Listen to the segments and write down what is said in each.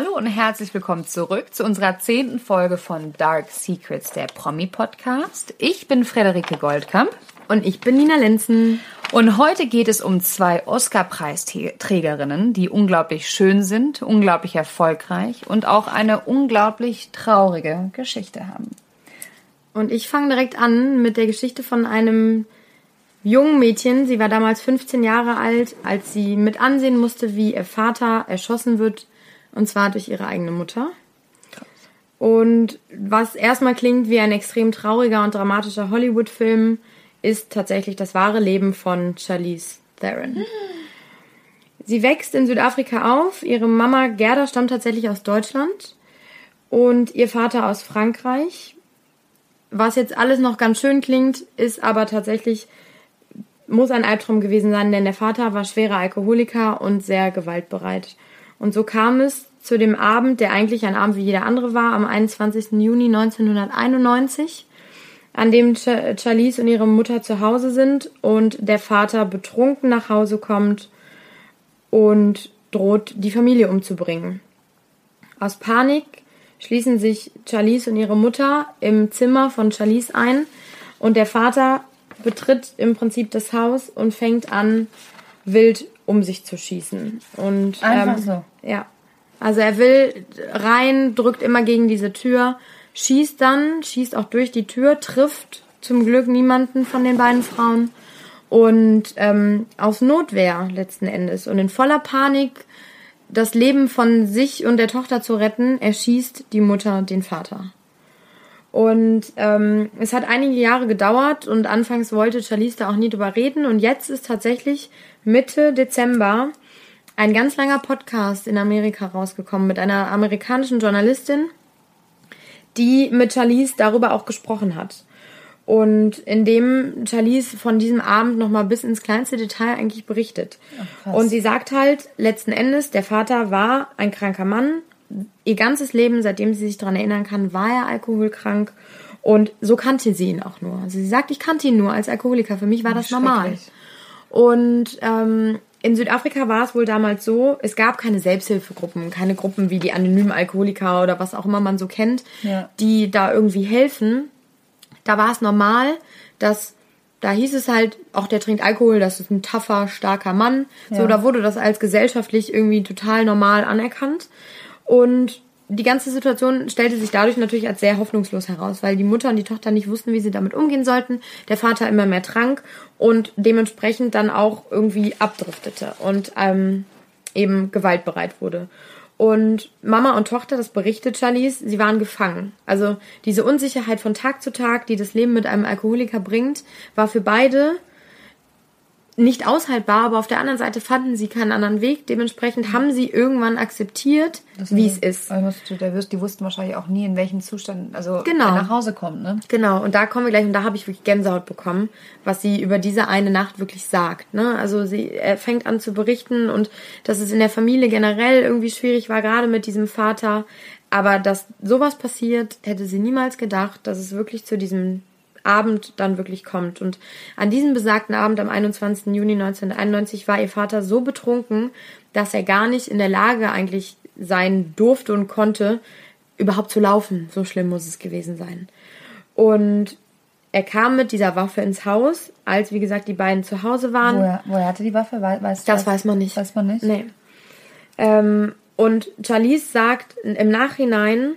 Hallo und herzlich willkommen zurück zu unserer zehnten Folge von Dark Secrets, der Promi-Podcast. Ich bin Frederike Goldkamp. Und ich bin Nina Lenzen. Und heute geht es um zwei Oscar-Preisträgerinnen, die unglaublich schön sind, unglaublich erfolgreich und auch eine unglaublich traurige Geschichte haben. Und ich fange direkt an mit der Geschichte von einem jungen Mädchen. Sie war damals 15 Jahre alt, als sie mit ansehen musste, wie ihr Vater erschossen wird, und zwar durch ihre eigene Mutter. Und was erstmal klingt wie ein extrem trauriger und dramatischer Hollywood-Film, ist tatsächlich das wahre Leben von Charlize Theron. Sie wächst in Südafrika auf. Ihre Mama Gerda stammt tatsächlich aus Deutschland und ihr Vater aus Frankreich. Was jetzt alles noch ganz schön klingt, ist aber tatsächlich, muss ein Albtraum gewesen sein, denn der Vater war schwerer Alkoholiker und sehr gewaltbereit. Und so kam es zu dem Abend, der eigentlich ein Abend wie jeder andere war, am 21. Juni 1991 an dem Ch Charlize und ihre Mutter zu Hause sind und der Vater betrunken nach Hause kommt und droht, die Familie umzubringen. Aus Panik schließen sich Charlize und ihre Mutter im Zimmer von Charlize ein und der Vater betritt im Prinzip das Haus und fängt an, wild um sich zu schießen. Und, Einfach ähm, so. Ja. Also er will rein, drückt immer gegen diese Tür schießt dann, schießt auch durch die Tür, trifft zum Glück niemanden von den beiden Frauen und ähm, aus Notwehr letzten Endes und in voller Panik das Leben von sich und der Tochter zu retten, erschießt die Mutter den Vater. Und ähm, es hat einige Jahre gedauert und anfangs wollte Charlize da auch nie drüber reden. Und jetzt ist tatsächlich Mitte Dezember ein ganz langer Podcast in Amerika rausgekommen mit einer amerikanischen Journalistin, die mit Charlize darüber auch gesprochen hat. Und in dem Charlize von diesem Abend nochmal bis ins kleinste Detail eigentlich berichtet. Ach, und sie sagt halt, letzten Endes, der Vater war ein kranker Mann. Ihr ganzes Leben, seitdem sie sich daran erinnern kann, war er alkoholkrank. Und so kannte sie ihn auch nur. Also sie sagt, ich kannte ihn nur als Alkoholiker. Für mich war das normal. Und ähm, in Südafrika war es wohl damals so, es gab keine Selbsthilfegruppen, keine Gruppen wie die anonymen Alkoholiker oder was auch immer man so kennt, ja. die da irgendwie helfen. Da war es normal, dass da hieß es halt, auch der trinkt Alkohol, das ist ein taffer, starker Mann. Ja. So, da wurde das als gesellschaftlich irgendwie total normal anerkannt. Und die ganze Situation stellte sich dadurch natürlich als sehr hoffnungslos heraus, weil die Mutter und die Tochter nicht wussten, wie sie damit umgehen sollten. Der Vater immer mehr trank und dementsprechend dann auch irgendwie abdriftete und ähm, eben gewaltbereit wurde. Und Mama und Tochter, das berichtet Charlize, sie waren gefangen. Also diese Unsicherheit von Tag zu Tag, die das Leben mit einem Alkoholiker bringt, war für beide nicht aushaltbar, aber auf der anderen Seite fanden sie keinen anderen Weg. Dementsprechend haben sie irgendwann akzeptiert, wie es ist. Die wussten wahrscheinlich auch nie, in welchem Zustand, also genau. er nach Hause kommt, ne? Genau, und da kommen wir gleich, und da habe ich wirklich Gänsehaut bekommen, was sie über diese eine Nacht wirklich sagt. Ne? Also sie fängt an zu berichten und dass es in der Familie generell irgendwie schwierig war, gerade mit diesem Vater. Aber dass sowas passiert, hätte sie niemals gedacht, dass es wirklich zu diesem Abend dann wirklich kommt. Und an diesem besagten Abend am 21. Juni 1991 war ihr Vater so betrunken, dass er gar nicht in der Lage eigentlich sein durfte und konnte, überhaupt zu laufen. So schlimm muss es gewesen sein. Und er kam mit dieser Waffe ins Haus, als wie gesagt die beiden zu Hause waren. Woher, woher hatte die Waffe? Weiß, das weiß man nicht. Weiß man nicht? Nee. Ähm, und Charlize sagt im Nachhinein,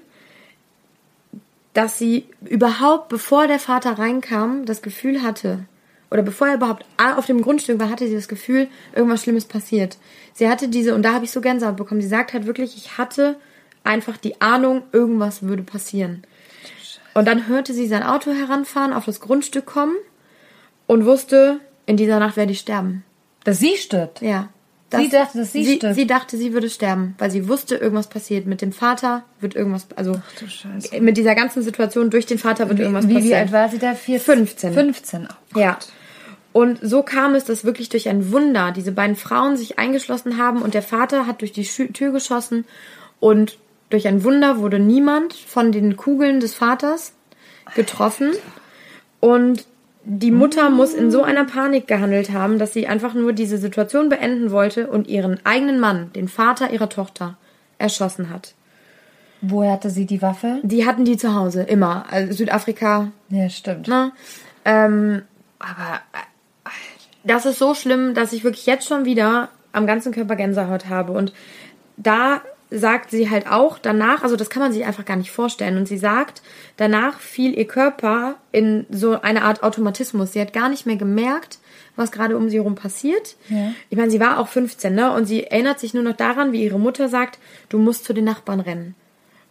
dass sie überhaupt, bevor der Vater reinkam, das Gefühl hatte, oder bevor er überhaupt auf dem Grundstück war, hatte sie das Gefühl, irgendwas Schlimmes passiert. Sie hatte diese, und da habe ich so Gänsehaut bekommen, sie sagt halt wirklich, ich hatte einfach die Ahnung, irgendwas würde passieren. Und dann hörte sie sein Auto heranfahren, auf das Grundstück kommen und wusste, in dieser Nacht werde ich sterben. Dass sie stirbt? Ja sie dachte, dass sie, sie stirbt. Sie dachte, sie würde sterben, weil sie wusste, irgendwas passiert. Mit dem Vater wird irgendwas, also Ach, mit dieser ganzen Situation durch den Vater wird wie, irgendwas wie, passieren. Wie alt war sie da? Vier, 15. 15, oh Ja. Und so kam es, dass wirklich durch ein Wunder diese beiden Frauen sich eingeschlossen haben und der Vater hat durch die Tür geschossen und durch ein Wunder wurde niemand von den Kugeln des Vaters getroffen. Und die Mutter muss in so einer Panik gehandelt haben, dass sie einfach nur diese Situation beenden wollte und ihren eigenen Mann, den Vater ihrer Tochter, erschossen hat. Woher hatte sie die Waffe? Die hatten die zu Hause, immer. Also Südafrika, Ja, stimmt. ne? Ähm, Aber das ist so schlimm, dass ich wirklich jetzt schon wieder am ganzen Körper Gänsehaut habe. Und da sagt sie halt auch danach, also das kann man sich einfach gar nicht vorstellen. Und sie sagt, danach fiel ihr Körper in so eine Art Automatismus. Sie hat gar nicht mehr gemerkt, was gerade um sie herum passiert. Ja. Ich meine, sie war auch 15, ne? Und sie erinnert sich nur noch daran, wie ihre Mutter sagt, du musst zu den Nachbarn rennen.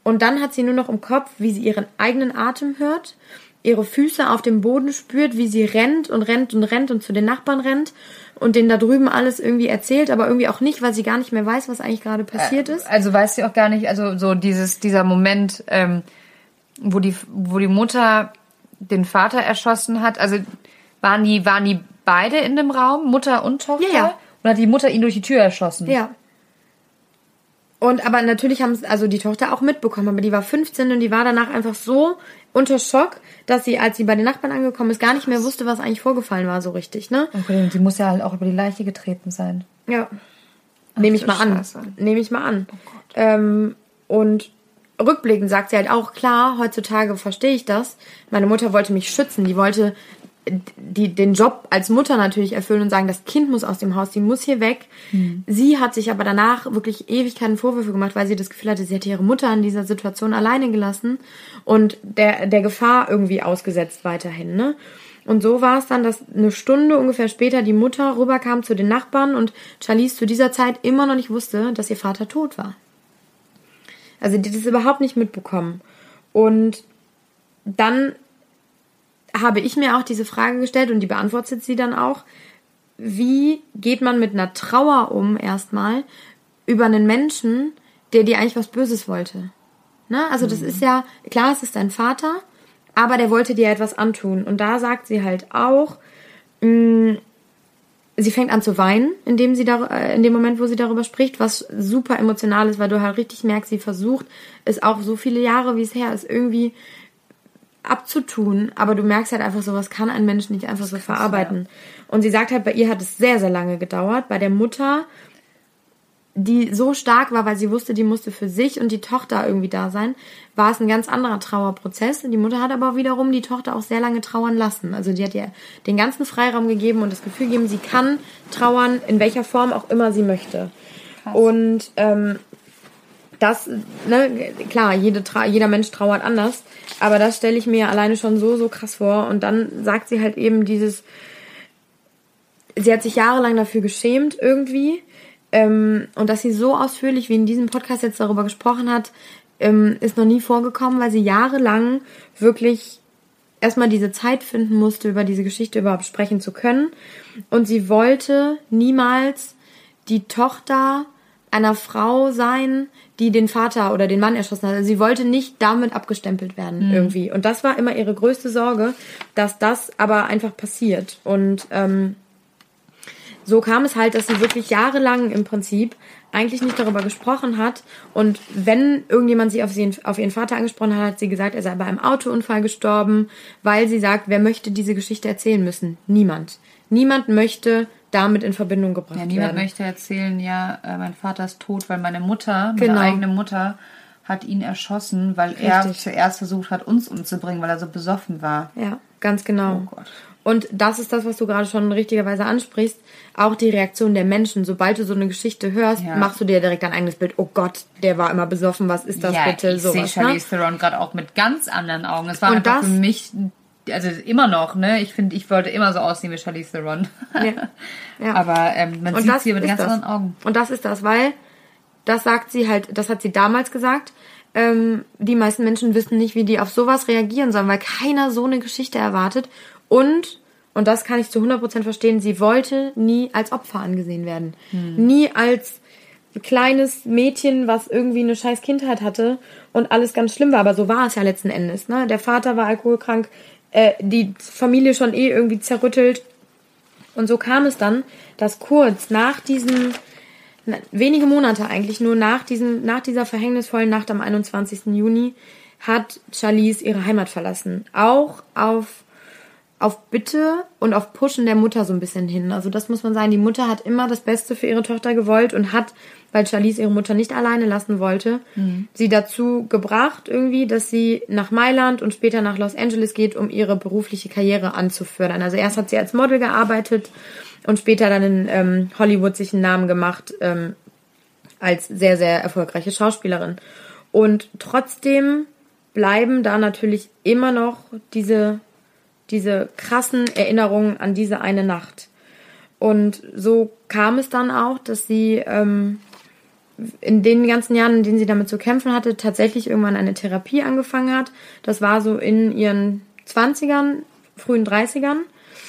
Und dann hat sie nur noch im Kopf, wie sie ihren eigenen Atem hört, ihre Füße auf dem Boden spürt, wie sie rennt und rennt und rennt und zu den Nachbarn rennt und denen da drüben alles irgendwie erzählt, aber irgendwie auch nicht, weil sie gar nicht mehr weiß, was eigentlich gerade passiert ist. Also weiß sie auch gar nicht, also so dieses, dieser Moment, ähm, wo die, wo die Mutter den Vater erschossen hat, also waren die, waren die beide in dem Raum, Mutter und Tochter? Ja, ja. Und hat die Mutter ihn durch die Tür erschossen? Ja. Und aber natürlich haben es also die Tochter auch mitbekommen, aber die war 15 und die war danach einfach so unter Schock, dass sie, als sie bei den Nachbarn angekommen ist, gar nicht mehr wusste, was eigentlich vorgefallen war, so richtig, ne? Okay, die muss ja halt auch über die Leiche getreten sein. Ja. Nehme ich du mal an. Nehme ich mal an. ähm, und rückblickend sagt sie halt auch, klar, heutzutage verstehe ich das. Meine Mutter wollte mich schützen. Die wollte die, den Job als Mutter natürlich erfüllen und sagen, das Kind muss aus dem Haus, die muss hier weg. Sie hat sich aber danach wirklich Ewigkeiten Vorwürfe gemacht, weil sie das Gefühl hatte, sie hätte ihre Mutter in dieser Situation alleine gelassen und der, der Gefahr irgendwie ausgesetzt weiterhin. Ne? Und so war es dann, dass eine Stunde ungefähr später die Mutter rüberkam zu den Nachbarn und Charlize zu dieser Zeit immer noch nicht wusste, dass ihr Vater tot war. Also die hat das überhaupt nicht mitbekommen. Und dann habe ich mir auch diese Frage gestellt und die beantwortet sie dann auch. Wie geht man mit einer Trauer um erstmal über einen Menschen, der dir eigentlich was Böses wollte? Ne? Also das ist ja, klar, es ist dein Vater, aber der wollte dir etwas antun. Und da sagt sie halt auch, mh, sie fängt an zu weinen, in dem, sie dar äh, in dem Moment, wo sie darüber spricht, was super emotional ist, weil du halt richtig merkst, sie versucht, es auch so viele Jahre, wie es her ist, irgendwie abzutun, aber du merkst halt einfach, sowas kann ein Mensch nicht einfach so verarbeiten. Und sie sagt halt, bei ihr hat es sehr, sehr lange gedauert. Bei der Mutter, die so stark war, weil sie wusste, die musste für sich und die Tochter irgendwie da sein, war es ein ganz anderer Trauerprozess. Die Mutter hat aber wiederum die Tochter auch sehr lange trauern lassen. Also die hat ihr den ganzen Freiraum gegeben und das Gefühl gegeben, sie kann trauern, in welcher Form auch immer sie möchte. Und ähm, das, ne, klar, jede jeder Mensch trauert anders, aber das stelle ich mir alleine schon so, so krass vor. Und dann sagt sie halt eben dieses, sie hat sich jahrelang dafür geschämt irgendwie. Ähm, und dass sie so ausführlich wie in diesem Podcast jetzt darüber gesprochen hat, ähm, ist noch nie vorgekommen, weil sie jahrelang wirklich erstmal diese Zeit finden musste, über diese Geschichte überhaupt sprechen zu können. Und sie wollte niemals die Tochter einer Frau sein, die den Vater oder den Mann erschossen hat. Also sie wollte nicht damit abgestempelt werden irgendwie. Und das war immer ihre größte Sorge, dass das aber einfach passiert. Und ähm, so kam es halt, dass sie wirklich jahrelang im Prinzip eigentlich nicht darüber gesprochen hat. Und wenn irgendjemand sie auf, sie auf ihren Vater angesprochen hat, hat sie gesagt, er sei bei einem Autounfall gestorben, weil sie sagt, wer möchte diese Geschichte erzählen müssen? Niemand. Niemand möchte damit in Verbindung gebracht Ja, niemand werden. möchte erzählen, ja, äh, mein Vater ist tot, weil meine Mutter, meine Genau. eigene Mutter, hat ihn erschossen, weil er Richtig. zuerst versucht hat, uns umzubringen, weil er so besoffen war. Ja, ganz genau. Oh Gott. Und das ist das, was du gerade schon richtigerweise ansprichst. Auch die Reaktion der Menschen. Sobald du so eine Geschichte hörst, Ja. machst du dir direkt ein eigenes Bild. Oh Gott, der war immer besoffen. Was ist das ja, bitte? ich sehe ne? Charlize Theron gerade auch mit ganz anderen Augen. Es war Und einfach das- für mich, also immer noch, ne? Ich finde, ich wollte immer so aussehen wie Charlize Theron. Ja. Ja. Aber ähm, man sieht das sie mit ganz das. anderen Augen. Und das ist das, weil das sagt sie halt, das hat sie damals gesagt. Ähm, die meisten Menschen wissen nicht, wie die auf sowas reagieren sollen, weil keiner so eine Geschichte erwartet. Und, und das kann ich zu 100% verstehen, sie wollte nie als Opfer angesehen werden. Nie als kleines Mädchen, was irgendwie eine scheiß Kindheit hatte und alles ganz schlimm war. Aber so war es ja letzten Endes. Ne? Der Vater war alkoholkrank, äh, die Familie schon eh irgendwie zerrüttelt. Und so kam es dann, dass kurz nach diesem, na, wenige Monate eigentlich nur nach diesem, nach dieser verhängnisvollen Nacht am 21. Juni hat Charlize ihre Heimat verlassen. Auch auf, auf Bitte und auf Pushen der Mutter so ein bisschen hin. Also das muss man sagen, die Mutter hat immer das Beste für ihre Tochter gewollt und hat, weil Charlize ihre Mutter nicht alleine lassen wollte, mhm. sie dazu gebracht irgendwie, dass sie nach Mailand und später nach Los Angeles geht, um ihre berufliche Karriere anzufördern. Also erst hat sie als Model gearbeitet und später dann in ähm, Hollywood sich einen Namen gemacht ähm, als sehr, sehr erfolgreiche Schauspielerin. Und trotzdem bleiben da natürlich immer noch diese diese krassen Erinnerungen an diese eine Nacht. Und so kam es dann auch, dass sie ähm, in den ganzen Jahren, in denen sie damit zu kämpfen hatte, tatsächlich irgendwann eine Therapie angefangen hat. Das war so in ihren 20ern, frühen 30ern.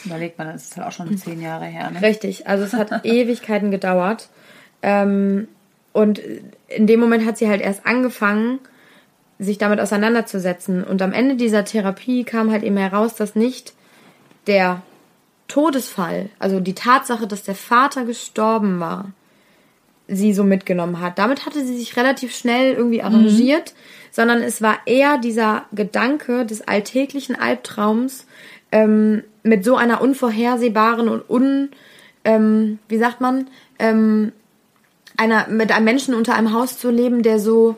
Überlegt man, das ist halt auch schon zehn Jahre her. Ne? Richtig, also es hat Ewigkeiten gedauert. Ähm, und in dem Moment hat sie halt erst angefangen, sich damit auseinanderzusetzen. Und am Ende dieser Therapie kam halt eben heraus, dass nicht der Todesfall, also die Tatsache, dass der Vater gestorben war, sie so mitgenommen hat. Damit hatte sie sich relativ schnell irgendwie mhm. arrangiert, mhm. sondern es war eher dieser Gedanke des alltäglichen Albtraums ähm, mit so einer unvorhersehbaren und un, ähm, wie sagt man, ähm, einer mit einem Menschen unter einem Haus zu leben, der so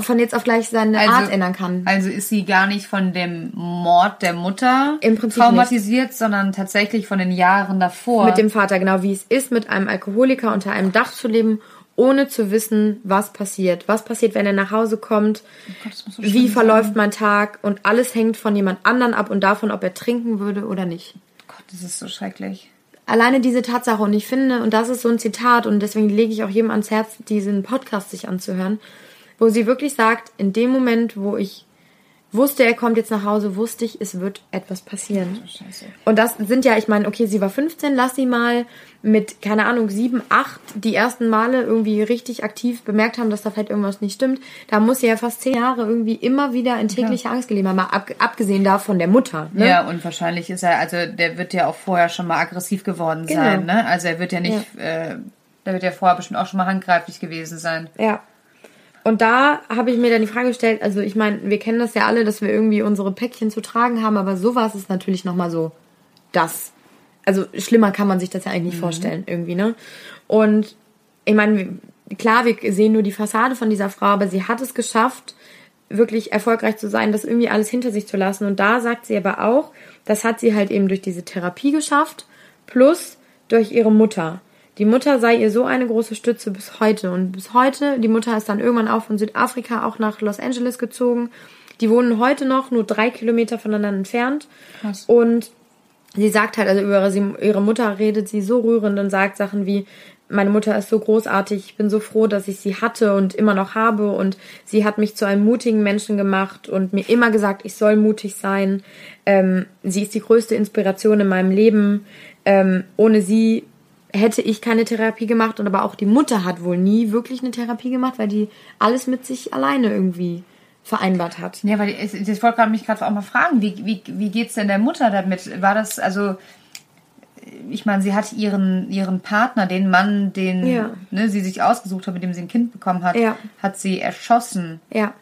von jetzt auf gleich seine also, Art ändern kann. Also ist sie gar nicht von dem Mord der Mutter traumatisiert, nicht. sondern tatsächlich von den Jahren davor. Mit dem Vater, genau wie es ist, mit einem Alkoholiker unter einem Dach zu leben, ohne zu wissen, was passiert. Was passiert, wenn er nach Hause kommt? Oh Gott, so wie verläuft sein. mein Tag? Und alles hängt von jemand anderen ab und davon, ob er trinken würde oder nicht. Gott, das ist so schrecklich alleine diese Tatsache und ich finde, und das ist so ein Zitat und deswegen lege ich auch jedem ans Herz, diesen Podcast sich anzuhören, wo sie wirklich sagt, in dem Moment, wo ich wusste, er kommt jetzt nach Hause, wusste ich, es wird etwas passieren. Scheiße. Und das sind ja, ich meine, okay, sie war 15, lass sie mal mit, keine Ahnung, 7, 8 die ersten Male irgendwie richtig aktiv bemerkt haben, dass da vielleicht irgendwas nicht stimmt. Da muss sie ja fast 10 Jahre irgendwie immer wieder in täglicher ja. Angst gelebt haben, mal ab, abgesehen davon der Mutter. Ne? Ja, und wahrscheinlich ist er, also der wird ja auch vorher schon mal aggressiv geworden genau. sein, ne? Also er wird ja nicht, ja. Äh, der wird ja vorher bestimmt auch schon mal handgreiflich gewesen sein. Ja. Und da habe ich mir dann die Frage gestellt, also ich meine, wir kennen das ja alle, dass wir irgendwie unsere Päckchen zu tragen haben, aber sowas ist natürlich nochmal so das. Also schlimmer kann man sich das ja eigentlich nicht mhm. vorstellen, irgendwie, ne? Und ich meine, klar, wir sehen nur die Fassade von dieser Frau, aber sie hat es geschafft, wirklich erfolgreich zu sein, das irgendwie alles hinter sich zu lassen. Und da sagt sie aber auch, das hat sie halt eben durch diese Therapie geschafft, plus durch ihre Mutter die Mutter sei ihr so eine große Stütze bis heute. Und bis heute, die Mutter ist dann irgendwann auch von Südafrika auch nach Los Angeles gezogen. Die wohnen heute noch nur drei Kilometer voneinander entfernt. Krass. Und sie sagt halt, also über ihre, Mutter redet sie so rührend und sagt Sachen wie, meine Mutter ist so großartig, ich bin so froh, dass ich sie hatte und immer noch habe und sie hat mich zu einem mutigen Menschen gemacht und mir immer gesagt, ich soll mutig sein. Ähm, sie ist die größte Inspiration in meinem Leben. Ähm, ohne sie hätte ich keine Therapie gemacht und aber auch die Mutter hat wohl nie wirklich eine Therapie gemacht, weil die alles mit sich alleine irgendwie vereinbart hat. Ja, weil ich, ich wollte mich gerade auch mal fragen, wie, wie, wie geht's denn der Mutter damit? War das, also, ich meine, sie hat ihren, ihren Partner, den Mann, den ja. ne, sie sich ausgesucht hat, mit dem sie ein Kind bekommen hat, ja. hat sie erschossen. Ja.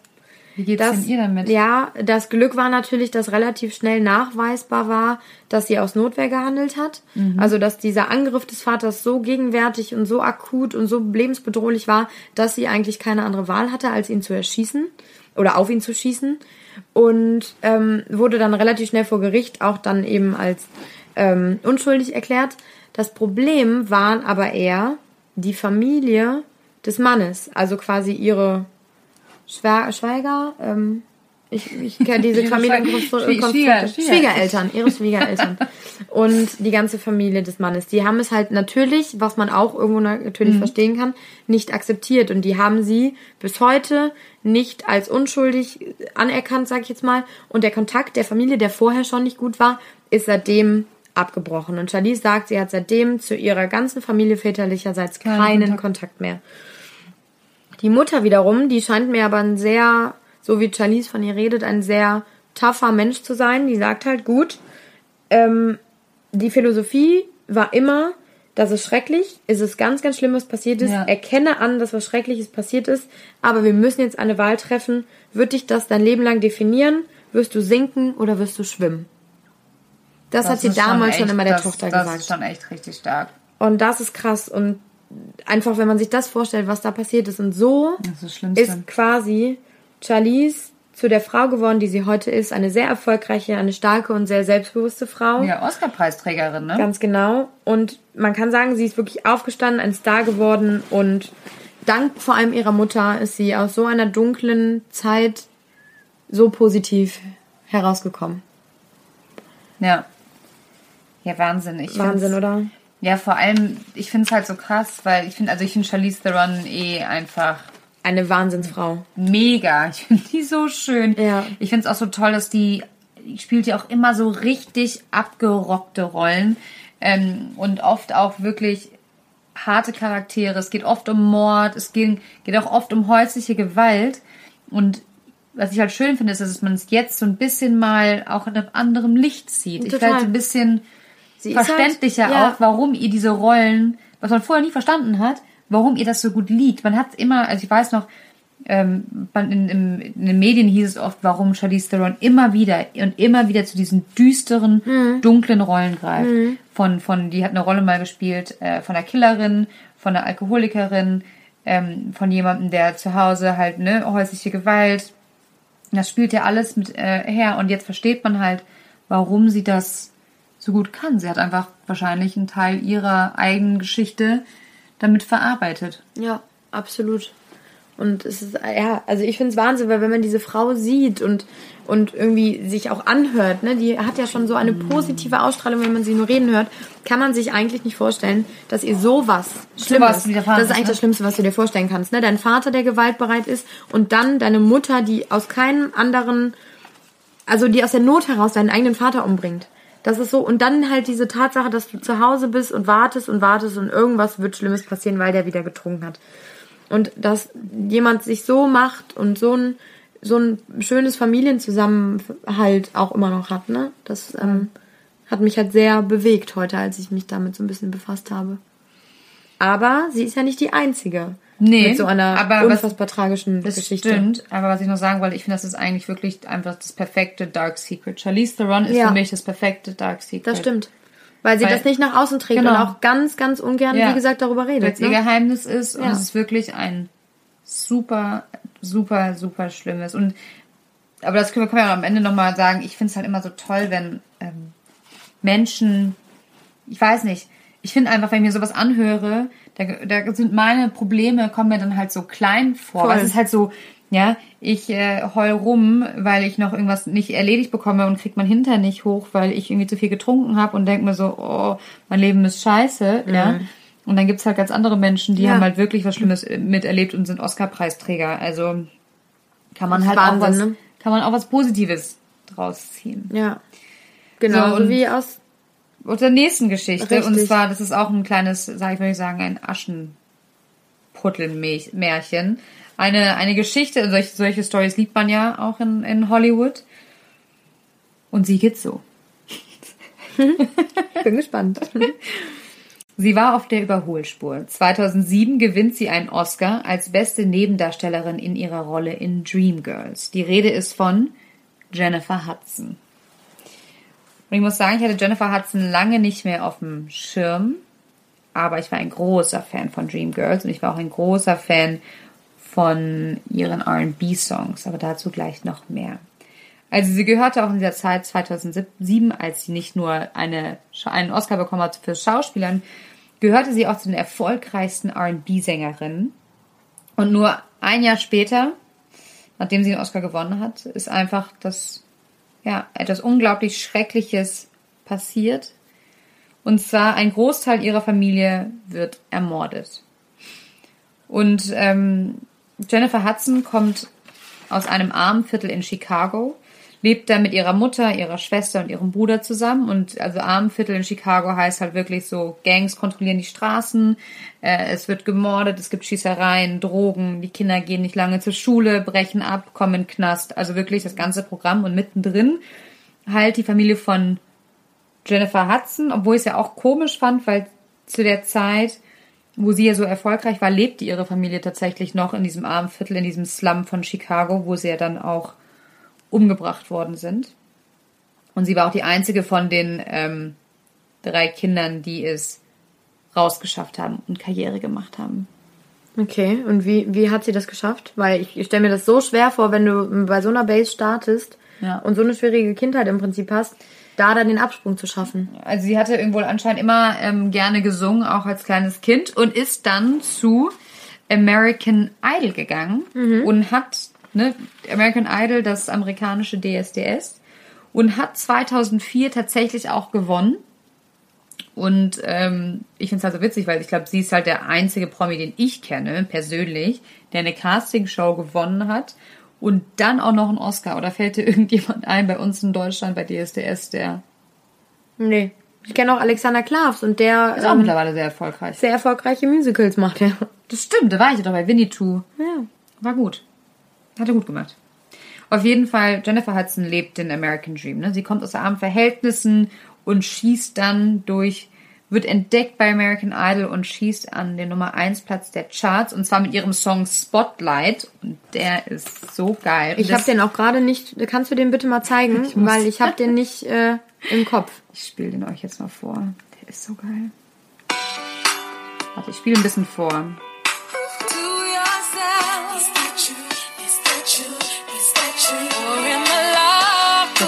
Wie geht es denn ihr damit? Ja, das Glück war natürlich, dass relativ schnell nachweisbar war, dass sie aus Notwehr gehandelt hat. Mhm. Also, dass dieser Angriff des Vaters so gegenwärtig und so akut und so lebensbedrohlich war, dass sie eigentlich keine andere Wahl hatte, als ihn zu erschießen oder auf ihn zu schießen. Und ähm, wurde dann relativ schnell vor Gericht auch dann eben als ähm, unschuldig erklärt. Das Problem waren aber eher die Familie des Mannes, also quasi ihre Schweiger, ähm, ich, ich kenne diese Familienkonstrukte. Schwieger, Schwiegereltern, ihre Schwiegereltern. und die ganze Familie des Mannes. Die haben es halt natürlich, was man auch irgendwo natürlich mhm. verstehen kann, nicht akzeptiert. Und die haben sie bis heute nicht als unschuldig anerkannt, sag ich jetzt mal. Und der Kontakt der Familie, der vorher schon nicht gut war, ist seitdem abgebrochen. Und Charlize sagt, sie hat seitdem zu ihrer ganzen Familie väterlicherseits keinen Kontakt. Kontakt mehr. Die Mutter wiederum, die scheint mir aber ein sehr, so wie Charlize von ihr redet, ein sehr tougher Mensch zu sein. Die sagt halt, gut, ähm, die Philosophie war immer, das ist schrecklich, es ist ganz, ganz schlimm, was passiert ist. Ja. Erkenne an, dass was Schreckliches passiert ist, aber wir müssen jetzt eine Wahl treffen. Wird dich das dein Leben lang definieren? Wirst du sinken oder wirst du schwimmen? Das, hat sie damals schon, immer der das, Tochter das gesagt. ist schon echt richtig stark. Und das ist krass. Und einfach, wenn man sich das vorstellt, was da passiert ist. Und so ist ist quasi Charlize zu der Frau geworden, die sie heute ist. Eine sehr erfolgreiche, eine starke und sehr selbstbewusste Frau. ja, Oscar-Preisträgerin, ne? Ganz genau. Und man kann sagen, sie ist wirklich aufgestanden, ein Star geworden und dank vor allem ihrer Mutter ist sie aus so einer dunklen Zeit so positiv herausgekommen. Ja. Ja, Wahnsinn. Ich Wahnsinn, oder? Ja, vor allem, ich finde es halt so krass, weil ich finde, also ich finde Charlize Theron eh einfach Eine Wahnsinnsfrau. mega. Ich finde die so schön. Ja. Ich finde es auch so toll, dass die, die spielt ja auch immer so richtig abgerockte Rollen ähm, und oft auch wirklich harte Charaktere. Es geht oft um Mord, es geht, geht auch oft um häusliche Gewalt und was ich halt schön finde, ist, dass man es jetzt so ein bisschen mal auch in einem anderen Licht sieht. Ich Total. werde so ein bisschen Sie halt- verständlicher ja. auch, warum ihr diese Rollen, was man vorher nie verstanden hat, warum ihr das so gut liegt. Man hat immer, also ich weiß noch, ähm, in, in, in den Medien hieß es oft, warum Charlize Theron immer wieder und immer wieder zu diesen düsteren, Mhm. dunklen Rollen greift. Von, von, die hat eine Rolle mal gespielt äh, von der Killerin, von der Alkoholikerin, ähm, von jemandem, der zu Hause halt ne häusliche Gewalt. Das spielt ja alles mit äh, her und jetzt versteht man halt, warum sie das so gut kann. Sie hat einfach wahrscheinlich einen Teil ihrer eigenen Geschichte damit verarbeitet. Ja, absolut. Und es ist, ja, also ich finde es Wahnsinn, weil wenn man diese Frau sieht und, und irgendwie sich auch anhört, ne, die hat ja schon so eine positive Ausstrahlung, wenn man sie nur reden hört, kann man sich eigentlich nicht vorstellen, dass ihr sowas Schlimmes, widerfahren das ist ist, eigentlich ne? das Schlimmste, was du dir vorstellen kannst, ne? Dein Vater, der gewaltbereit ist und dann deine Mutter, die aus keinem anderen, also die aus der Not heraus deinen eigenen Vater umbringt. Das ist so. Und dann halt diese Tatsache, dass du zu Hause bist und wartest und wartest und irgendwas wird Schlimmes passieren, weil der wieder getrunken hat. Und dass jemand sich so macht und so ein, so ein schönes Familienzusammenhalt auch immer noch hat, ne? Das ähm, hat mich halt sehr bewegt heute, als ich mich damit so ein bisschen befasst habe. Aber sie ist ja nicht die Einzige. Nee, Mit so einer aber was- unfassbar tragischen Das Geschichte. stimmt, aber was ich noch sagen wollte, ich finde, das ist eigentlich wirklich einfach das perfekte Dark Secret. Charlize Theron ist Ja. für mich das perfekte Dark Secret. Das stimmt. Weil sie Weil- das nicht nach außen trägt Genau. und auch ganz, ganz ungern, Ja. wie gesagt, darüber Weil redet. es ihr Ne? Geheimnis ist und Ja. es ist wirklich ein super, super, super schlimmes. Und aber das können wir, können wir am Ende nochmal sagen, ich finde es halt immer so toll, wenn ähm, Menschen, ich weiß nicht, ich finde einfach, wenn ich mir sowas anhöre, da, da sind meine Probleme, kommen mir dann halt so klein vor. Voll. Es ist halt so, ja, ich äh, heul rum, weil ich noch irgendwas nicht erledigt bekomme und krieg mein Hinter nicht hoch, weil ich irgendwie zu viel getrunken habe und denk mir so, oh, mein Leben ist scheiße, ja. Und dann gibt's halt ganz andere Menschen, die Mhm. Ja. haben halt wirklich was Schlimmes äh, miterlebt und sind Oscar-Preisträger. Also kann man halt ist auch Wahnsinn, was, ne? kann man auch was Positives draus ziehen. Ja. Genau, So, so, wie aus. Und der nächsten Geschichte, und Richtig. zwar, das ist auch ein kleines, sag ich mal sagen, ein Aschenputtelmärchen. Eine, eine Geschichte, solche, solche Stories liebt man ja auch in, in Hollywood. Und sie geht so. Bin gespannt. Sie war auf der Überholspur. 2007 gewinnt sie einen Oscar als beste Nebendarstellerin in ihrer Rolle in Dreamgirls. Die Rede ist von Jennifer Hudson. Und ich muss sagen, ich hatte Jennifer Hudson lange nicht mehr auf dem Schirm, aber ich war ein großer Fan von Dreamgirls und ich war auch ein großer Fan von ihren R&B-Songs, aber dazu gleich noch mehr. Also sie gehörte auch in dieser Zeit 2007, als sie nicht nur eine, einen Oscar bekommen hat fürs Schauspielern, gehörte sie auch zu den erfolgreichsten R&B-Sängerinnen. Und nur ein Jahr später, nachdem sie den Oscar gewonnen hat, ist einfach das, ja, etwas unglaublich Schreckliches passiert. Und zwar ein Großteil ihrer Familie wird ermordet. Und ähm, Jennifer Hudson kommt aus einem armen Viertel in Chicago, lebt da mit ihrer Mutter, ihrer Schwester und ihrem Bruder zusammen. Und also Armenviertel in Chicago heißt halt wirklich so, Gangs kontrollieren die Straßen, äh, es wird gemordet, es gibt Schießereien, Drogen, die Kinder gehen nicht lange zur Schule, brechen ab, kommen in den Knast. Also wirklich das ganze Programm und mittendrin halt die Familie von Jennifer Hudson, obwohl ich es ja auch komisch fand, weil zu der Zeit, wo sie ja so erfolgreich war, lebte ihre Familie tatsächlich noch in diesem armen Viertel, in diesem Slum von Chicago, wo sie ja dann auch umgebracht worden sind. Und sie war auch die einzige von den ähm, drei Kindern, die es rausgeschafft haben und Karriere gemacht haben. Okay, und wie, wie hat sie das geschafft? Weil ich, ich stelle mir das so schwer vor, wenn du bei so einer Base startest Ja. und so eine schwierige Kindheit im Prinzip hast, da dann den Absprung zu schaffen. Also sie hatte irgendwo anscheinend immer ähm, gerne gesungen, auch als kleines Kind, und ist dann zu American Idol gegangen und hat, ne, American Idol, das amerikanische DSDS, und hat 2004 tatsächlich auch gewonnen. Und ähm, ich finde es halt so witzig, weil ich glaube, sie ist halt der einzige Promi, den ich kenne, persönlich, der eine Castingshow gewonnen hat und dann auch noch einen Oscar. Oder fällt dir irgendjemand ein bei uns in Deutschland, bei DSDS, der Nee. Ich kenne auch Alexander Klavs und der ist auch ähm, mittlerweile sehr erfolgreich. sehr erfolgreiche Musicals macht, ja. Das stimmt, da war ich ja doch bei Winnetou. Ja. War gut. Hat er gut gemacht. Auf jeden Fall, Jennifer Hudson lebt den American Dream. Ne? Sie kommt aus armen Verhältnissen und schießt dann durch, wird entdeckt bei American Idol und schießt an den Nummer 1 Platz der Charts und zwar mit ihrem Song Spotlight und der ist so geil. Ich habe den auch gerade nicht. Kannst du den bitte mal zeigen? Ich Weil ich habe den nicht äh, im Kopf. Ich spiele den euch jetzt mal vor. Der ist so geil. Warte, ich spiele ein bisschen vor.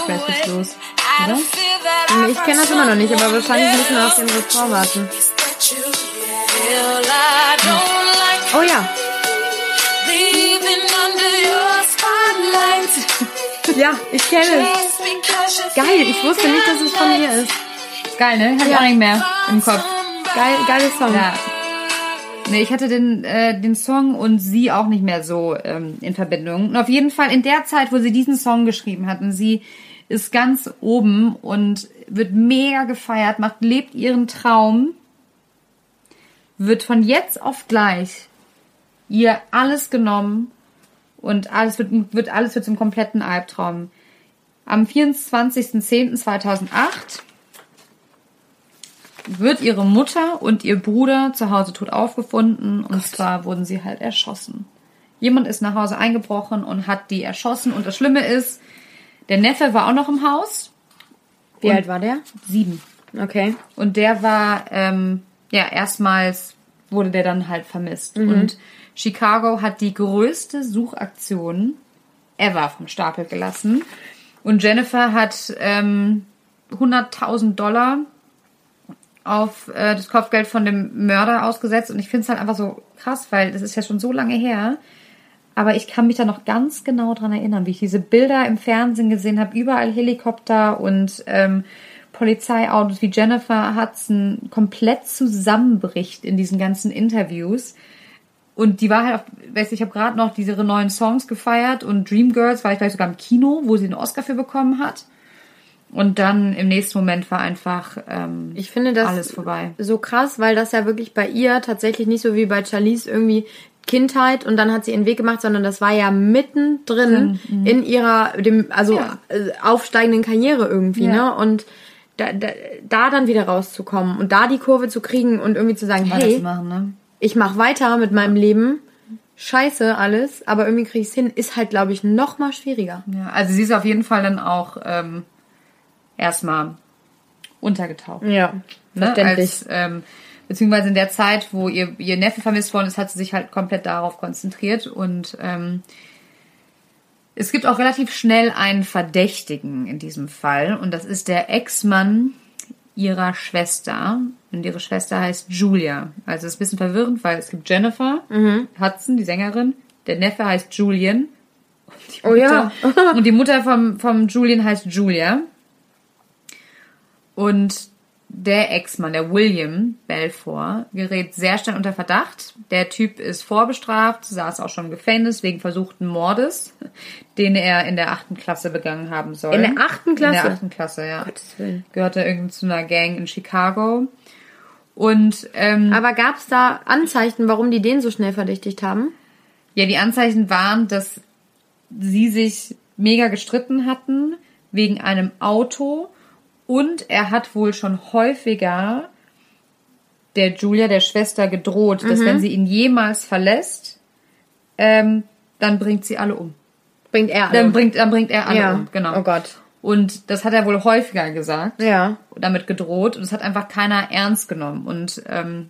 Gleich geht's away? los. I Oder? don't feel that Ich kenne das immer noch nicht, aber wahrscheinlich müssen wir auf den Refrain warten. Oh ja. Ja, ich kenne es. Geil, ich wusste nicht, dass es von ihr ist. Geil, ne? Hab ich auch nicht mehr im Kopf. Geil, geiles Song. Ja. Nee, ich hatte den, äh, den Song und sie auch nicht mehr so ähm, in Verbindung. Und auf jeden Fall in der Zeit, wo sie diesen Song geschrieben hatten, sie ist ganz oben und wird mega gefeiert, macht, lebt ihren Traum, wird von jetzt auf gleich ihr alles genommen und alles wird, wird alles wird zum kompletten Albtraum. Am 24.10.2008 wird ihre Mutter und ihr Bruder zu Hause tot aufgefunden und zwar wurden sie halt erschossen. Jemand ist nach Hause eingebrochen und hat die erschossen und das Schlimme ist, der Neffe war auch noch im Haus, Wie alt war der? sieben. Okay. Und der war, ähm, ja, erstmals wurde der dann halt vermisst. Und Chicago hat die größte Suchaktion ever vom Stapel gelassen. Und Jennifer hat ähm, 100.000 Dollar auf äh, das Kopfgeld von dem Mörder ausgesetzt. Und ich finde es halt einfach so krass, weil das ist ja schon so lange her. Aber ich kann mich da noch ganz genau dran erinnern, wie ich diese Bilder im Fernsehen gesehen habe. Überall Helikopter und ähm, Polizeiautos, wie Jennifer Hudson komplett zusammenbricht in diesen ganzen Interviews. Und die war halt, auf, weiß ich, habe gerade noch diese neuen Songs gefeiert und Dreamgirls war ich vielleicht sogar im Kino, wo sie einen Oscar für bekommen hat. Und dann im nächsten Moment war einfach ähm, Ich finde das alles vorbei. so krass, weil das ja wirklich bei ihr tatsächlich nicht so wie bei Charlize irgendwie Kindheit und dann hat sie ihren Weg gemacht, sondern das war ja mittendrin in ihrer dem also mhm. Ja. äh, aufsteigenden Karriere irgendwie, Ja. ne? Und da, da, da dann wieder rauszukommen und da die Kurve zu kriegen und irgendwie zu sagen, hey, machen, ne? ich mach weiter mit meinem Leben. Scheiße alles, aber irgendwie krieg ich's hin, ist halt glaube ich noch mal schwieriger. Ja, also sie ist auf jeden Fall dann auch ähm, erstmal untergetaucht. Ja, Ne? verständlich. Als, ähm, beziehungsweise in der Zeit, wo ihr, ihr Neffe vermisst worden ist, hat sie sich halt komplett darauf konzentriert und ähm, es gibt auch relativ schnell einen Verdächtigen in diesem Fall und das ist der Ex-Mann ihrer Schwester und ihre Schwester heißt Julia. Also es ist ein bisschen verwirrend, weil es gibt Jennifer Hudson, die Sängerin, der Neffe heißt Julian und die Oh ja. Mutter- und die Mutter vom, vom Julian heißt Julia. Und der Ex-Mann, der William Belfort, gerät sehr schnell unter Verdacht. Der Typ ist vorbestraft, saß auch schon im Gefängnis wegen versuchten Mordes, den er in der achten Klasse begangen haben soll. In der achten Klasse? In der achten Klasse, ja. Gottes Willen. Gehörte irgendwie zu einer Gang in Chicago. Und ähm, Aber gab's da Anzeichen, warum die den so schnell verdächtigt haben? Ja, die Anzeichen waren, dass sie sich mega gestritten hatten wegen einem Auto und er hat wohl schon häufiger der Julia, der Schwester, gedroht, dass wenn sie ihn jemals verlässt, ähm, dann bringt sie alle um. Bringt er alle. Dann bringt, dann bringt er alle ja. um, genau. Oh Gott. Und das hat er wohl häufiger gesagt Ja. damit gedroht und es hat einfach keiner ernst genommen. Und ähm,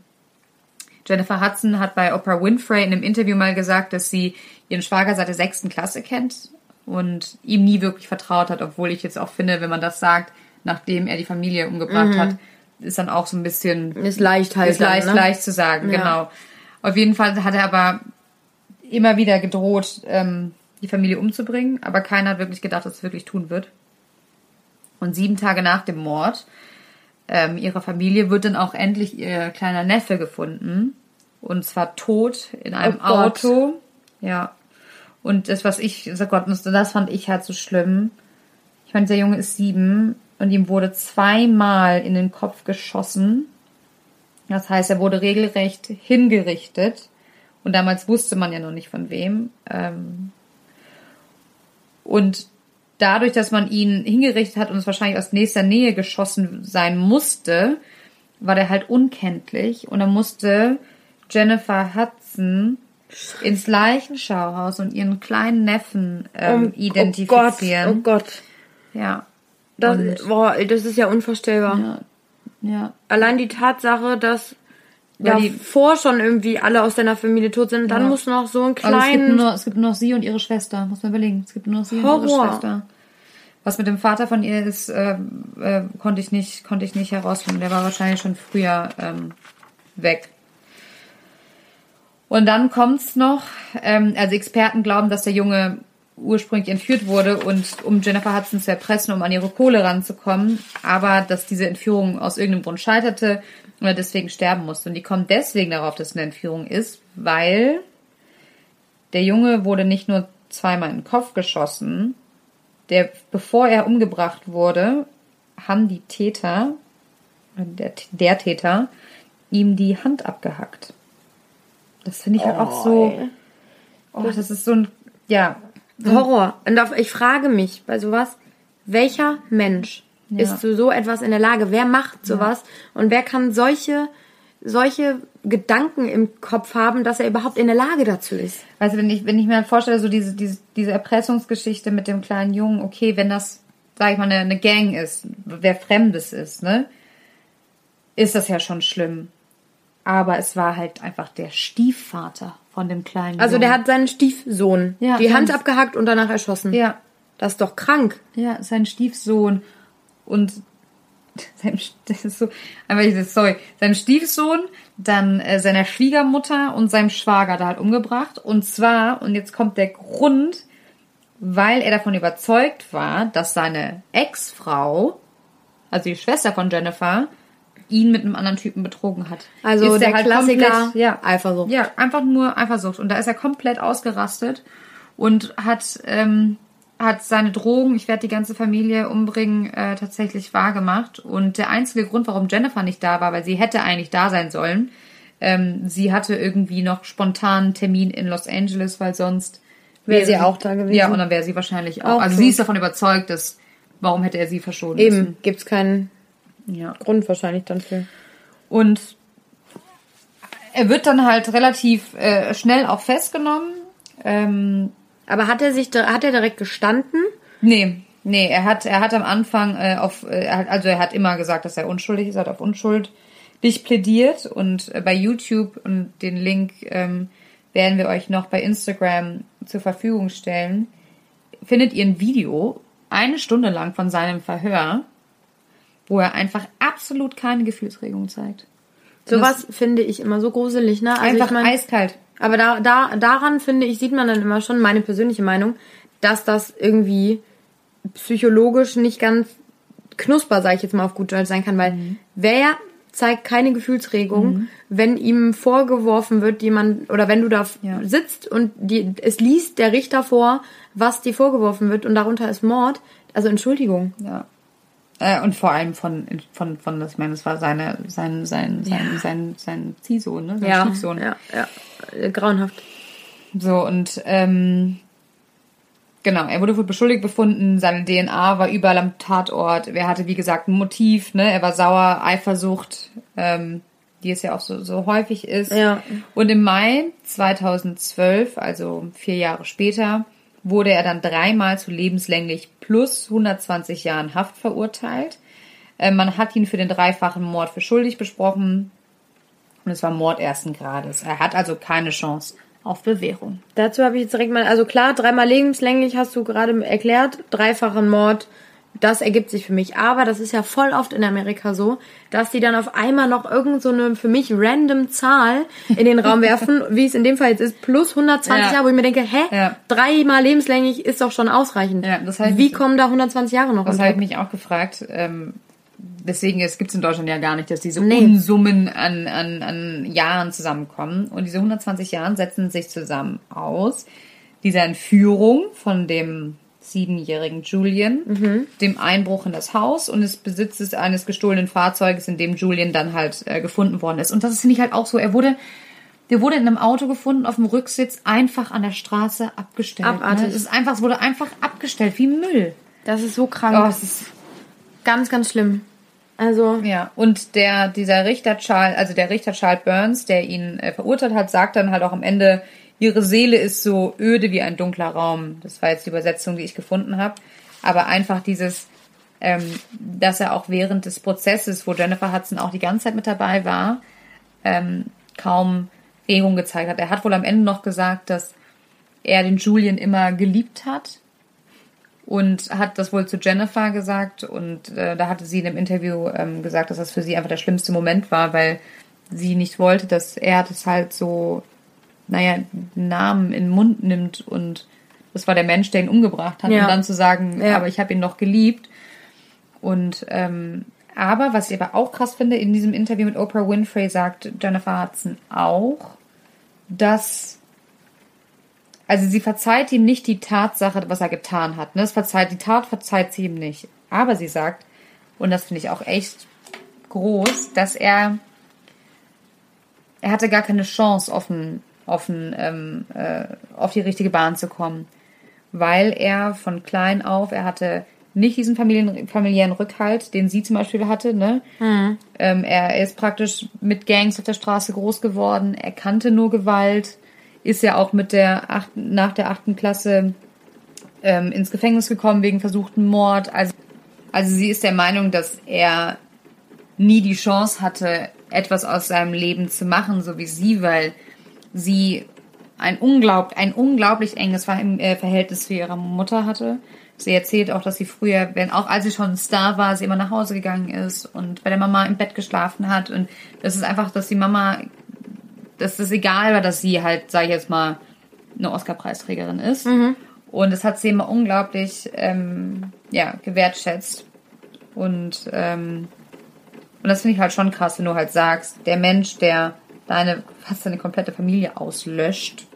Jennifer Hudson hat bei Oprah Winfrey in einem Interview mal gesagt, dass sie ihren Schwager seit der sechsten Klasse kennt und ihm nie wirklich vertraut hat, obwohl ich jetzt auch finde, wenn man das sagt, nachdem er die Familie umgebracht hat, ist dann auch so ein bisschen Ist leicht halt. ist leicht, dann, ne? leicht zu sagen, Ja. genau. Auf jeden Fall hat er aber immer wieder gedroht, ähm, die Familie umzubringen, aber keiner hat wirklich gedacht, dass es wirklich tun wird. Und sieben Tage nach dem Mord ähm, ihrer Familie wird dann auch endlich ihr kleiner Neffe gefunden. Und zwar tot in einem Oh. Auto. Ja. Und das, was ich, oh Gott, das das fand ich halt so schlimm. Ich meine, der Junge ist sieben und ihm wurde zweimal in den Kopf geschossen. Das heißt, er wurde regelrecht hingerichtet. Und damals wusste man ja noch nicht von wem. Ähm, und dadurch, dass man ihn hingerichtet hat und es wahrscheinlich aus nächster Nähe geschossen sein musste, war der halt unkenntlich. Und dann musste Jennifer Hudson ins Leichenschauhaus und ihren kleinen Neffen ähm, identifizieren. Oh Gott, oh Gott. Ja. Das, Und- boah, das ist ja unvorstellbar. ja. Ja. Allein die Tatsache, dass Ja, die- davor schon irgendwie alle aus deiner Familie tot sind, dann Ja. musst du noch so einen Also es gibt, nur, es gibt nur noch sie und ihre Schwester, muss man überlegen. Es gibt nur noch sie und ihre Horror. Schwester. Was mit dem Vater von ihr ist, äh, äh, konnte ich nicht, konnte ich nicht herausfinden. Der war wahrscheinlich schon früher ähm, weg. Und dann kommt's noch, ähm, also Experten glauben, dass der Junge ursprünglich entführt wurde und um Jennifer Hudson zu erpressen, um an ihre Kohle ranzukommen, aber dass diese Entführung aus irgendeinem Grund scheiterte und er deswegen sterben musste. Und die kommen deswegen darauf, dass es eine Entführung ist, weil der Junge wurde nicht nur zweimal in den Kopf geschossen, der, bevor er umgebracht wurde, haben die Täter, der, der Täter, ihm die Hand abgehackt. Das finde ich halt auch so, ey. oh, das ist so ein, ja, Horror. Und ich frage mich bei sowas, welcher Mensch Ja. ist zu so etwas in der Lage? Wer macht sowas? Und wer kann solche, solche Gedanken im Kopf haben, dass er überhaupt in der Lage dazu ist? Weißt du, wenn ich, wenn ich mir vorstelle, so diese, diese, diese Erpressungsgeschichte mit dem kleinen Jungen, okay, wenn das, sag ich mal, eine, eine Gang ist, wer Fremdes ist, ne, ist das ja schon schlimm. Aber es war halt einfach der Stiefvater von dem kleinen Also Jungen. der hat seinen Stiefsohn Ja, die Hand ganz- abgehackt und danach erschossen. Ja, Das ist doch krank. ja, sein Stiefsohn und sein, das ist so, einfach dieses, sorry, sein Stiefsohn, dann äh, seiner Schwiegermutter und seinem Schwager da halt umgebracht. Und zwar, und jetzt kommt der Grund, weil er davon überzeugt war, dass seine Ex-Frau, also die Schwester von Jennifer, ihn mit einem anderen Typen betrogen hat. Also Ist der halt Klassiker komplett- ja, Eifersucht. Ja, einfach nur Eifersucht. Und da ist er komplett ausgerastet und hat, ähm, hat seine Drogen, ich werde die ganze Familie umbringen, äh, tatsächlich wahrgemacht. Und der einzige Grund, warum Jennifer nicht da war, weil sie hätte eigentlich da sein sollen, ähm, sie hatte irgendwie noch spontan einen Termin in Los Angeles, weil sonst Wäre sie auch da gewesen. Ja, und dann wäre sie wahrscheinlich auch. Auch also tot. sie ist davon überzeugt, dass warum hätte er sie verschonen Eben, gibt's keinen müssen. Ja. Grund wahrscheinlich dann für. Und er wird dann halt relativ äh, schnell auch festgenommen. Ähm, Aber hat er sich, hat er direkt gestanden? nee, nee, er hat, er hat am Anfang äh, auf, äh, also er hat immer gesagt, dass er unschuldig ist, er hat auf Unschuld dich plädiert und äh, bei YouTube und den Link ähm, werden wir euch noch bei Instagram zur Verfügung stellen. Findet ihr ein Video eine Stunde lang von seinem Verhör, wo er einfach absolut keine Gefühlsregung zeigt. Sowas finde ich immer so gruselig, ne? Also Einfach ich mein, eiskalt. Aber da, da, daran finde ich, sieht man dann immer schon, meine persönliche Meinung, dass das irgendwie psychologisch nicht ganz knusper, sage ich jetzt mal auf gut Deutsch, sein kann, weil Mhm. wer zeigt keine Gefühlsregung, wenn ihm vorgeworfen wird, jemand, oder wenn du da Ja. sitzt und die, es liest der Richter vor, was dir vorgeworfen wird und darunter ist Mord, also Entschuldigung. Ja. Äh, und vor allem von, von, von, das, ich meine, das war seine, sein, sein, sein, Ja. sein, sein Ziehsohn, ne? Sein Ja, Stiefsohn. ja, ja, äh, grauenhaft. So, und, ähm, genau, er wurde wohl beschuldigt befunden, seine DNA war überall am Tatort. Er hatte, wie gesagt, ein Motiv, ne? Er war sauer, Eifersucht, ähm, die es ja auch so, so häufig ist. Ja. Und im Mai 2012, also vier Jahre später, wurde er dann dreimal zu lebenslänglich plus 120 Jahren Haft verurteilt. Äh, Man hat ihn für den dreifachen Mord für schuldig besprochen und es war Mord ersten Grades. Er hat also keine Chance auf Bewährung. Dazu habe ich jetzt direkt mal, also klar, dreimal lebenslänglich hast du gerade erklärt, dreifachen Mord, das ergibt sich für mich. Aber das ist ja voll oft in Amerika so, dass die dann auf einmal noch irgend so eine für mich random Zahl in den Raum werfen, wie es in dem Fall jetzt ist, plus 120 Ja. Jahre, wo ich mir denke, hä, Ja. dreimal lebenslänglich ist doch schon ausreichend. Ja, das heißt- wie kommen da 120 Jahre noch Das habe ich mich auch gefragt. Ähm, deswegen, es gibt es in Deutschland ja gar nicht, dass diese Nee. Unsummen an, an, an Jahren zusammenkommen. Und diese 120 Jahren setzen sich zusammen aus dieser Entführung von dem siebenjährigen Julian, Mhm. dem Einbruch in das Haus und des Besitzes eines gestohlenen Fahrzeuges, in dem Julian dann halt äh, gefunden worden ist. Und das finde ich halt auch so. Er wurde, der wurde in einem Auto gefunden, auf dem Rücksitz, einfach an der Straße abgestellt. Abartig. Ne? Es ist einfach, es wurde einfach abgestellt, wie Müll. Das ist so krank. Oh, es ist Ganz, ganz schlimm. Also, Ja, und der, dieser Richter Charles, also der Richter Charles Burns, der ihn äh, verurteilt hat, sagt dann halt auch am Ende, ihre Seele ist so öde wie ein dunkler Raum. Das war jetzt die Übersetzung, die ich gefunden habe. Aber einfach dieses, ähm, dass er auch während des Prozesses, wo Jennifer Hudson auch die ganze Zeit mit dabei war, ähm, kaum Regung gezeigt hat. Er hat wohl am Ende noch gesagt, dass er den Julian immer geliebt hat und hat das wohl zu Jennifer gesagt und äh, da hatte sie in einem Interview ähm, gesagt, dass das für sie einfach der schlimmste Moment war, weil sie nicht wollte, dass er das halt so, naja, Namen in den Mund nimmt und das war der Mensch, der ihn umgebracht hat Ja. und dann zu sagen, Ja. aber ich habe ihn noch geliebt und ähm, aber was ich aber auch krass finde, in diesem Interview mit Oprah Winfrey sagt Jennifer Hudson auch, dass also sie verzeiht ihm nicht die Tatsache, was er getan hat. Ne? Das verzeiht, die Tat verzeiht sie ihm nicht. Aber sie sagt, und das finde ich auch echt groß, dass er er hatte gar keine Chance, auf, ein, auf, ein, ähm, äh, auf die richtige Bahn zu kommen. Weil er von klein auf, er hatte nicht diesen Familien, familiären Rückhalt, den sie zum Beispiel hatte. Ne? Ähm, er ist praktisch mit Gangs auf der Straße groß geworden. Er kannte nur Gewalt. Ist ja auch mit der achten, nach der achten Klasse ähm, ins Gefängnis gekommen wegen versuchten Mord. Also, also sie ist der Meinung, dass er nie die Chance hatte, etwas aus seinem Leben zu machen, so wie sie, weil sie ein, unglaub, ein unglaublich enges äh, Verhältnis zu ihrer Mutter hatte. Sie erzählt auch, dass sie früher, wenn auch als sie schon ein Star war, sie immer nach Hause gegangen ist und bei der Mama im Bett geschlafen hat. Und das ist einfach, dass die Mama, dass das egal war, dass sie halt, sag ich jetzt mal, eine Oscar-Preisträgerin ist. Und das hat sie immer unglaublich ähm, ja, gewertschätzt. Und, ähm, und das finde ich halt schon krass, wenn du halt sagst, der Mensch, der deine, fast deine komplette Familie auslöscht,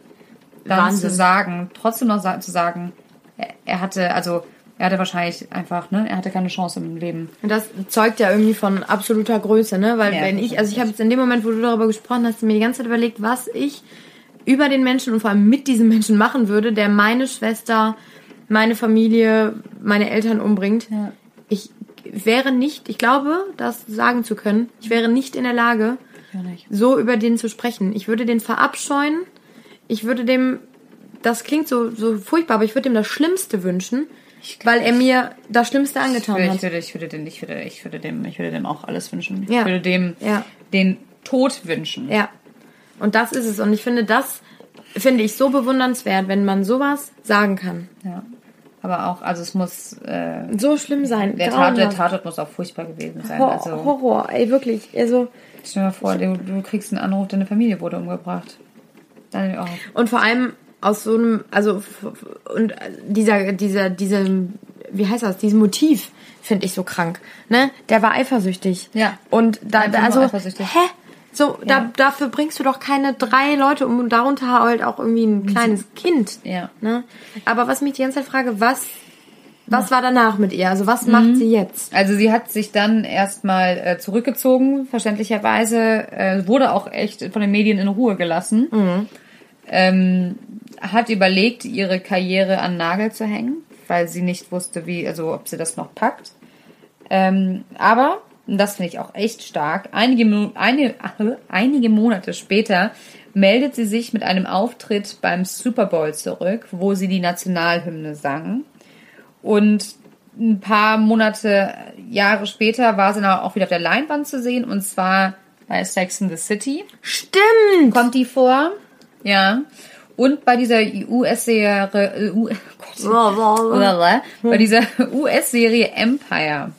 dann Wahnsinn. zu sagen, trotzdem noch sa zu sagen, er, er hatte, also er hatte wahrscheinlich einfach, ne, er hatte keine Chance im Leben. Und das zeugt ja irgendwie von absoluter Größe, ne? Weil Ja, wenn ich, also ich habe jetzt in dem Moment, wo du darüber gesprochen hast, mir die ganze Zeit überlegt, was ich über den Menschen und vor allem mit diesem Menschen machen würde, der meine Schwester, meine Familie, meine Eltern umbringt. Ja. Ich wäre nicht, ich glaube, das sagen zu können, ich wäre nicht in der Lage, Nicht. so über den zu sprechen. Ich würde den verabscheuen. Ich würde dem, das klingt so, so furchtbar, aber ich würde ihm das Schlimmste wünschen, weil er mir das Schlimmste Ich angetan würde, hat. ich würde, ich würde, den, ich würde, ich würde dem, ich würde dem auch alles wünschen. Ich Ja. würde dem Ja. den Tod wünschen. Ja. Und das ist es. Und ich finde, das finde ich so bewundernswert, wenn man sowas sagen kann. Ja. Aber auch, also es muss, äh, So schlimm sein. der, Tat, der. Tatort muss auch furchtbar gewesen sein. Hor Also, Horror, ey, wirklich. Also, stell dir mal vor, du, du kriegst einen Anruf, deine Familie wurde umgebracht. Dann, oh, und vor allem aus so einem, also, und dieser, dieser, dieser, wie heißt das, dieses Motiv finde ich so krank, ne? Der war eifersüchtig. Ja. Und da, da also, eifersüchtig. hä? So, Ja. da, dafür bringst du doch keine drei Leute um und darunter halt auch irgendwie ein kleines Kind. Ja. Ne? Aber was mich die ganze Zeit frage, was, was war danach mit ihr? Also was macht sie jetzt? Also sie hat sich dann erstmal äh, zurückgezogen, verständlicherweise, äh, wurde auch echt von den Medien in Ruhe gelassen. Ähm, hat überlegt, ihre Karriere an Nagel zu hängen, weil sie nicht wusste, wie, also ob sie das noch packt. Ähm, aber, und das finde ich auch echt stark, einige, eine, einige Monate später meldet sie sich mit einem Auftritt beim Super Bowl zurück, wo sie die Nationalhymne sang. Und ein paar Monate, Jahre später war sie dann auch wieder auf der Leinwand zu sehen und zwar bei Sex in the City. Stimmt! Kommt die vor? Ja. Und bei dieser US-Serie, äh, bei dieser US-Serie Empire.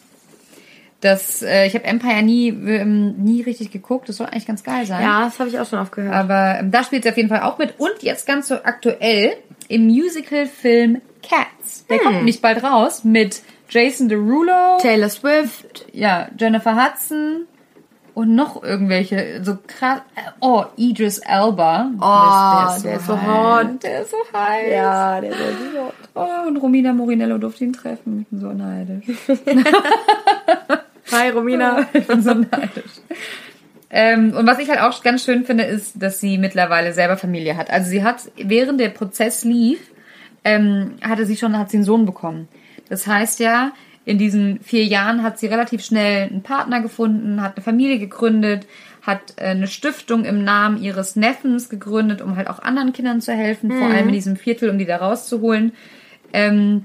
Das, äh, ich habe Empire nie, ähm, nie richtig geguckt. Das soll eigentlich ganz geil sein. Ja, das habe ich auch schon oft gehört. Aber ähm, da spielt sie auf jeden Fall auch mit. Und jetzt ganz so aktuell im Musical-Film Cats. Der kommt nicht bald raus mit Jason Derulo, Taylor Swift. ja, Jennifer Hudson und noch irgendwelche so krass. Oh, Idris Elba. Oh, der ist so heiß. hot. Der ist so heiß. Ja, der ist so Oh, und Romina Morinello durfte ihn treffen. Ich bin so neidisch. Hi, Romina. Ich bin so neidisch. Ähm, und was ich halt auch ganz schön finde, ist, dass sie mittlerweile selber Familie hat. Also sie hat, während der Prozess lief, ähm, hatte sie schon, hat sie einen Sohn bekommen. Das heißt ja, in diesen vier Jahren hat sie relativ schnell einen Partner gefunden, hat eine Familie gegründet, hat äh, eine Stiftung im Namen ihres Neffens gegründet, um halt auch anderen Kindern zu helfen, vor allem in diesem Viertel, um die da rauszuholen. Ähm,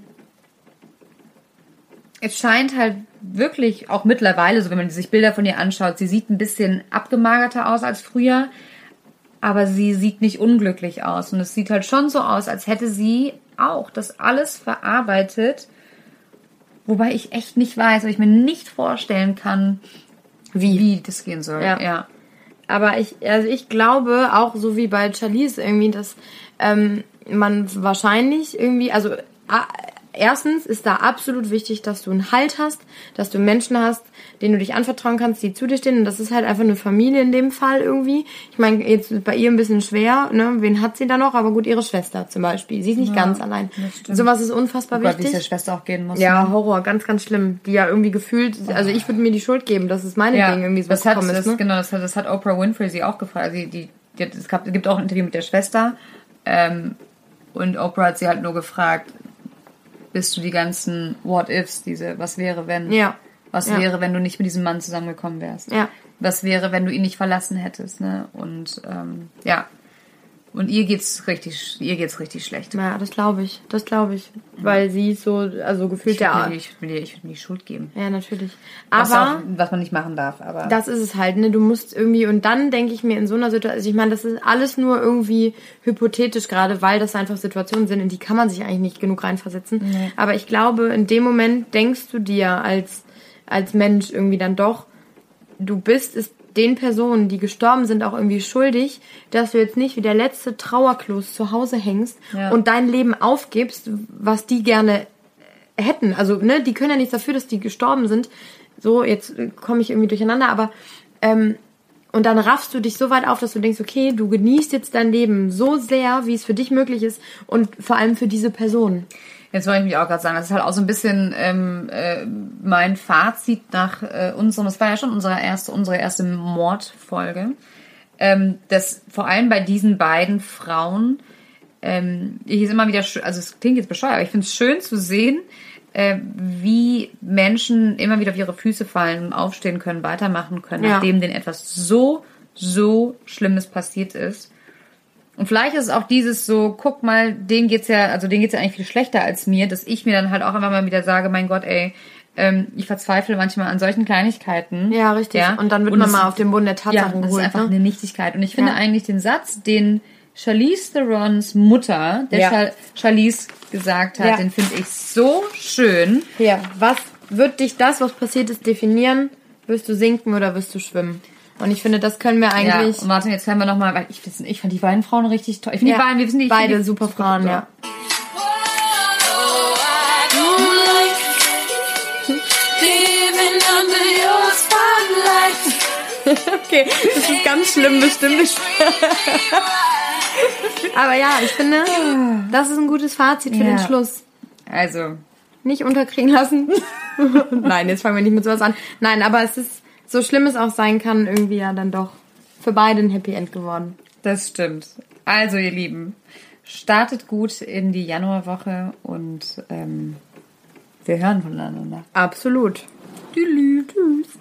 es scheint halt wirklich auch mittlerweile, so wenn man sich Bilder von ihr anschaut, sie sieht ein bisschen abgemagerter aus als früher, aber sie sieht nicht unglücklich aus. Und es sieht halt schon so aus, als hätte sie auch das alles verarbeitet, wobei ich echt nicht weiß, weil ich mir nicht vorstellen kann, wie, wie das gehen soll. Ja. ja. Aber ich, also ich glaube auch so wie bei Charlize irgendwie, dass ähm, man wahrscheinlich irgendwie, also erstens ist da absolut wichtig, dass du einen Halt hast, dass du Menschen hast, denen du dich anvertrauen kannst, die zu dir stehen. Und das ist halt einfach eine Familie in dem Fall irgendwie. Ich meine, jetzt ist bei ihr ein bisschen schwer, ne? Wen hat sie da noch? Aber gut, ihre Schwester zum Beispiel. Sie ist nicht ganz allein. Sowas ist unfassbar Oh Gott, wie es wichtig. Schwester auch gehen muss. Ja, Horror, ganz, ganz schlimm. Die ja irgendwie gefühlt, also ich würde mir die Schuld geben, dass es meine Ding irgendwie so das hat, gekommen das, ist. Ne? genau, das hat, das hat Oprah Winfrey sie auch gefragt. Also die, die, die, es gab, es gibt auch ein Interview mit der Schwester. Ähm, und Oprah hat sie halt nur gefragt, bist du die ganzen What-Ifs, diese, was wäre, wenn? Ja. Was Ja. wäre, wenn du nicht mit diesem Mann zusammengekommen wärst? Ja. Was wäre, wenn du ihn nicht verlassen hättest, ne? Und, ähm, ja. Und ihr geht's richtig, ihr geht's richtig schlecht. Ja, das glaube ich. Das glaube ich. Weil sie ist so, also gefühlt Ich würde der. mir, ich würd mir, würd mir die Schuld geben. Ja, natürlich. Was, Aber auch, was man nicht machen darf, aber. das ist es halt, ne? Du musst irgendwie, und dann denke ich mir in so einer Situation, also ich meine, das ist alles nur irgendwie hypothetisch gerade, weil das einfach Situationen sind, in die kann man sich eigentlich nicht genug reinversetzen. Aber ich glaube, in dem Moment denkst du dir als, als Mensch irgendwie dann doch, du bist es den Personen, die gestorben sind, auch irgendwie schuldig, dass du jetzt nicht wie der letzte Trauerklos zu Hause hängst Ja. und dein Leben aufgibst, was die gerne hätten. Also, ne, die können ja nichts dafür, dass die gestorben sind. So, jetzt äh, komme ich irgendwie durcheinander, aber ähm, und dann raffst du dich so weit auf, dass du denkst, okay, du genießt jetzt dein Leben so sehr, wie es für dich möglich ist und vor allem für diese Person. Jetzt wollte ich mich auch gerade sagen, das ist halt auch so ein bisschen ähm, äh, mein Fazit nach äh, unserem, das war ja schon unsere erste, unsere erste Mordfolge, ähm, dass vor allem bei diesen beiden Frauen, ähm, ich ist immer wieder, also es klingt jetzt bescheuert, aber ich finde es schön zu sehen, äh, wie Menschen immer wieder auf ihre Füße fallen und aufstehen können, weitermachen können, Ja. nachdem denen etwas so, so Schlimmes passiert ist. Und vielleicht ist es auch dieses so, guck mal, denen geht's ja, also denen geht's ja eigentlich viel schlechter als mir, dass ich mir dann halt auch einfach mal wieder sage, mein Gott, ey, ähm, ich verzweifle manchmal an solchen Kleinigkeiten. Ja, richtig. Und dann wird Und man mal auf den Boden der Ja, Tatsachen das ist geholt. einfach ne? eine Nichtigkeit. Und ich finde Ja. eigentlich den Satz, den Charlize Therons Mutter, der Ja. Char Charlize gesagt hat, Ja. den finde ich so schön. Ja, was wird dich das, was passiert ist, definieren? Wirst du sinken oder wirst du schwimmen? Und ich finde, das können wir Ja, eigentlich. und Martin, jetzt hören wir nochmal, weil ich, ich fand die beiden Frauen richtig toll. Ich finde Ja, die beiden, wir wissen ich beide die- super Frauen, ja. Okay, das ist ganz schlimm bestimmt. Aber ja, ich finde, das ist ein gutes Fazit für Ja. den Schluss. Also, Nicht unterkriegen lassen. Nein, jetzt fangen wir nicht mit sowas an. Nein, aber es ist, so schlimm es auch sein kann, irgendwie ja dann doch für beide ein Happy End geworden. Das stimmt. Also, ihr Lieben, startet gut in die Januarwoche und ähm, wir hören voneinander. Absolut. Tschüss.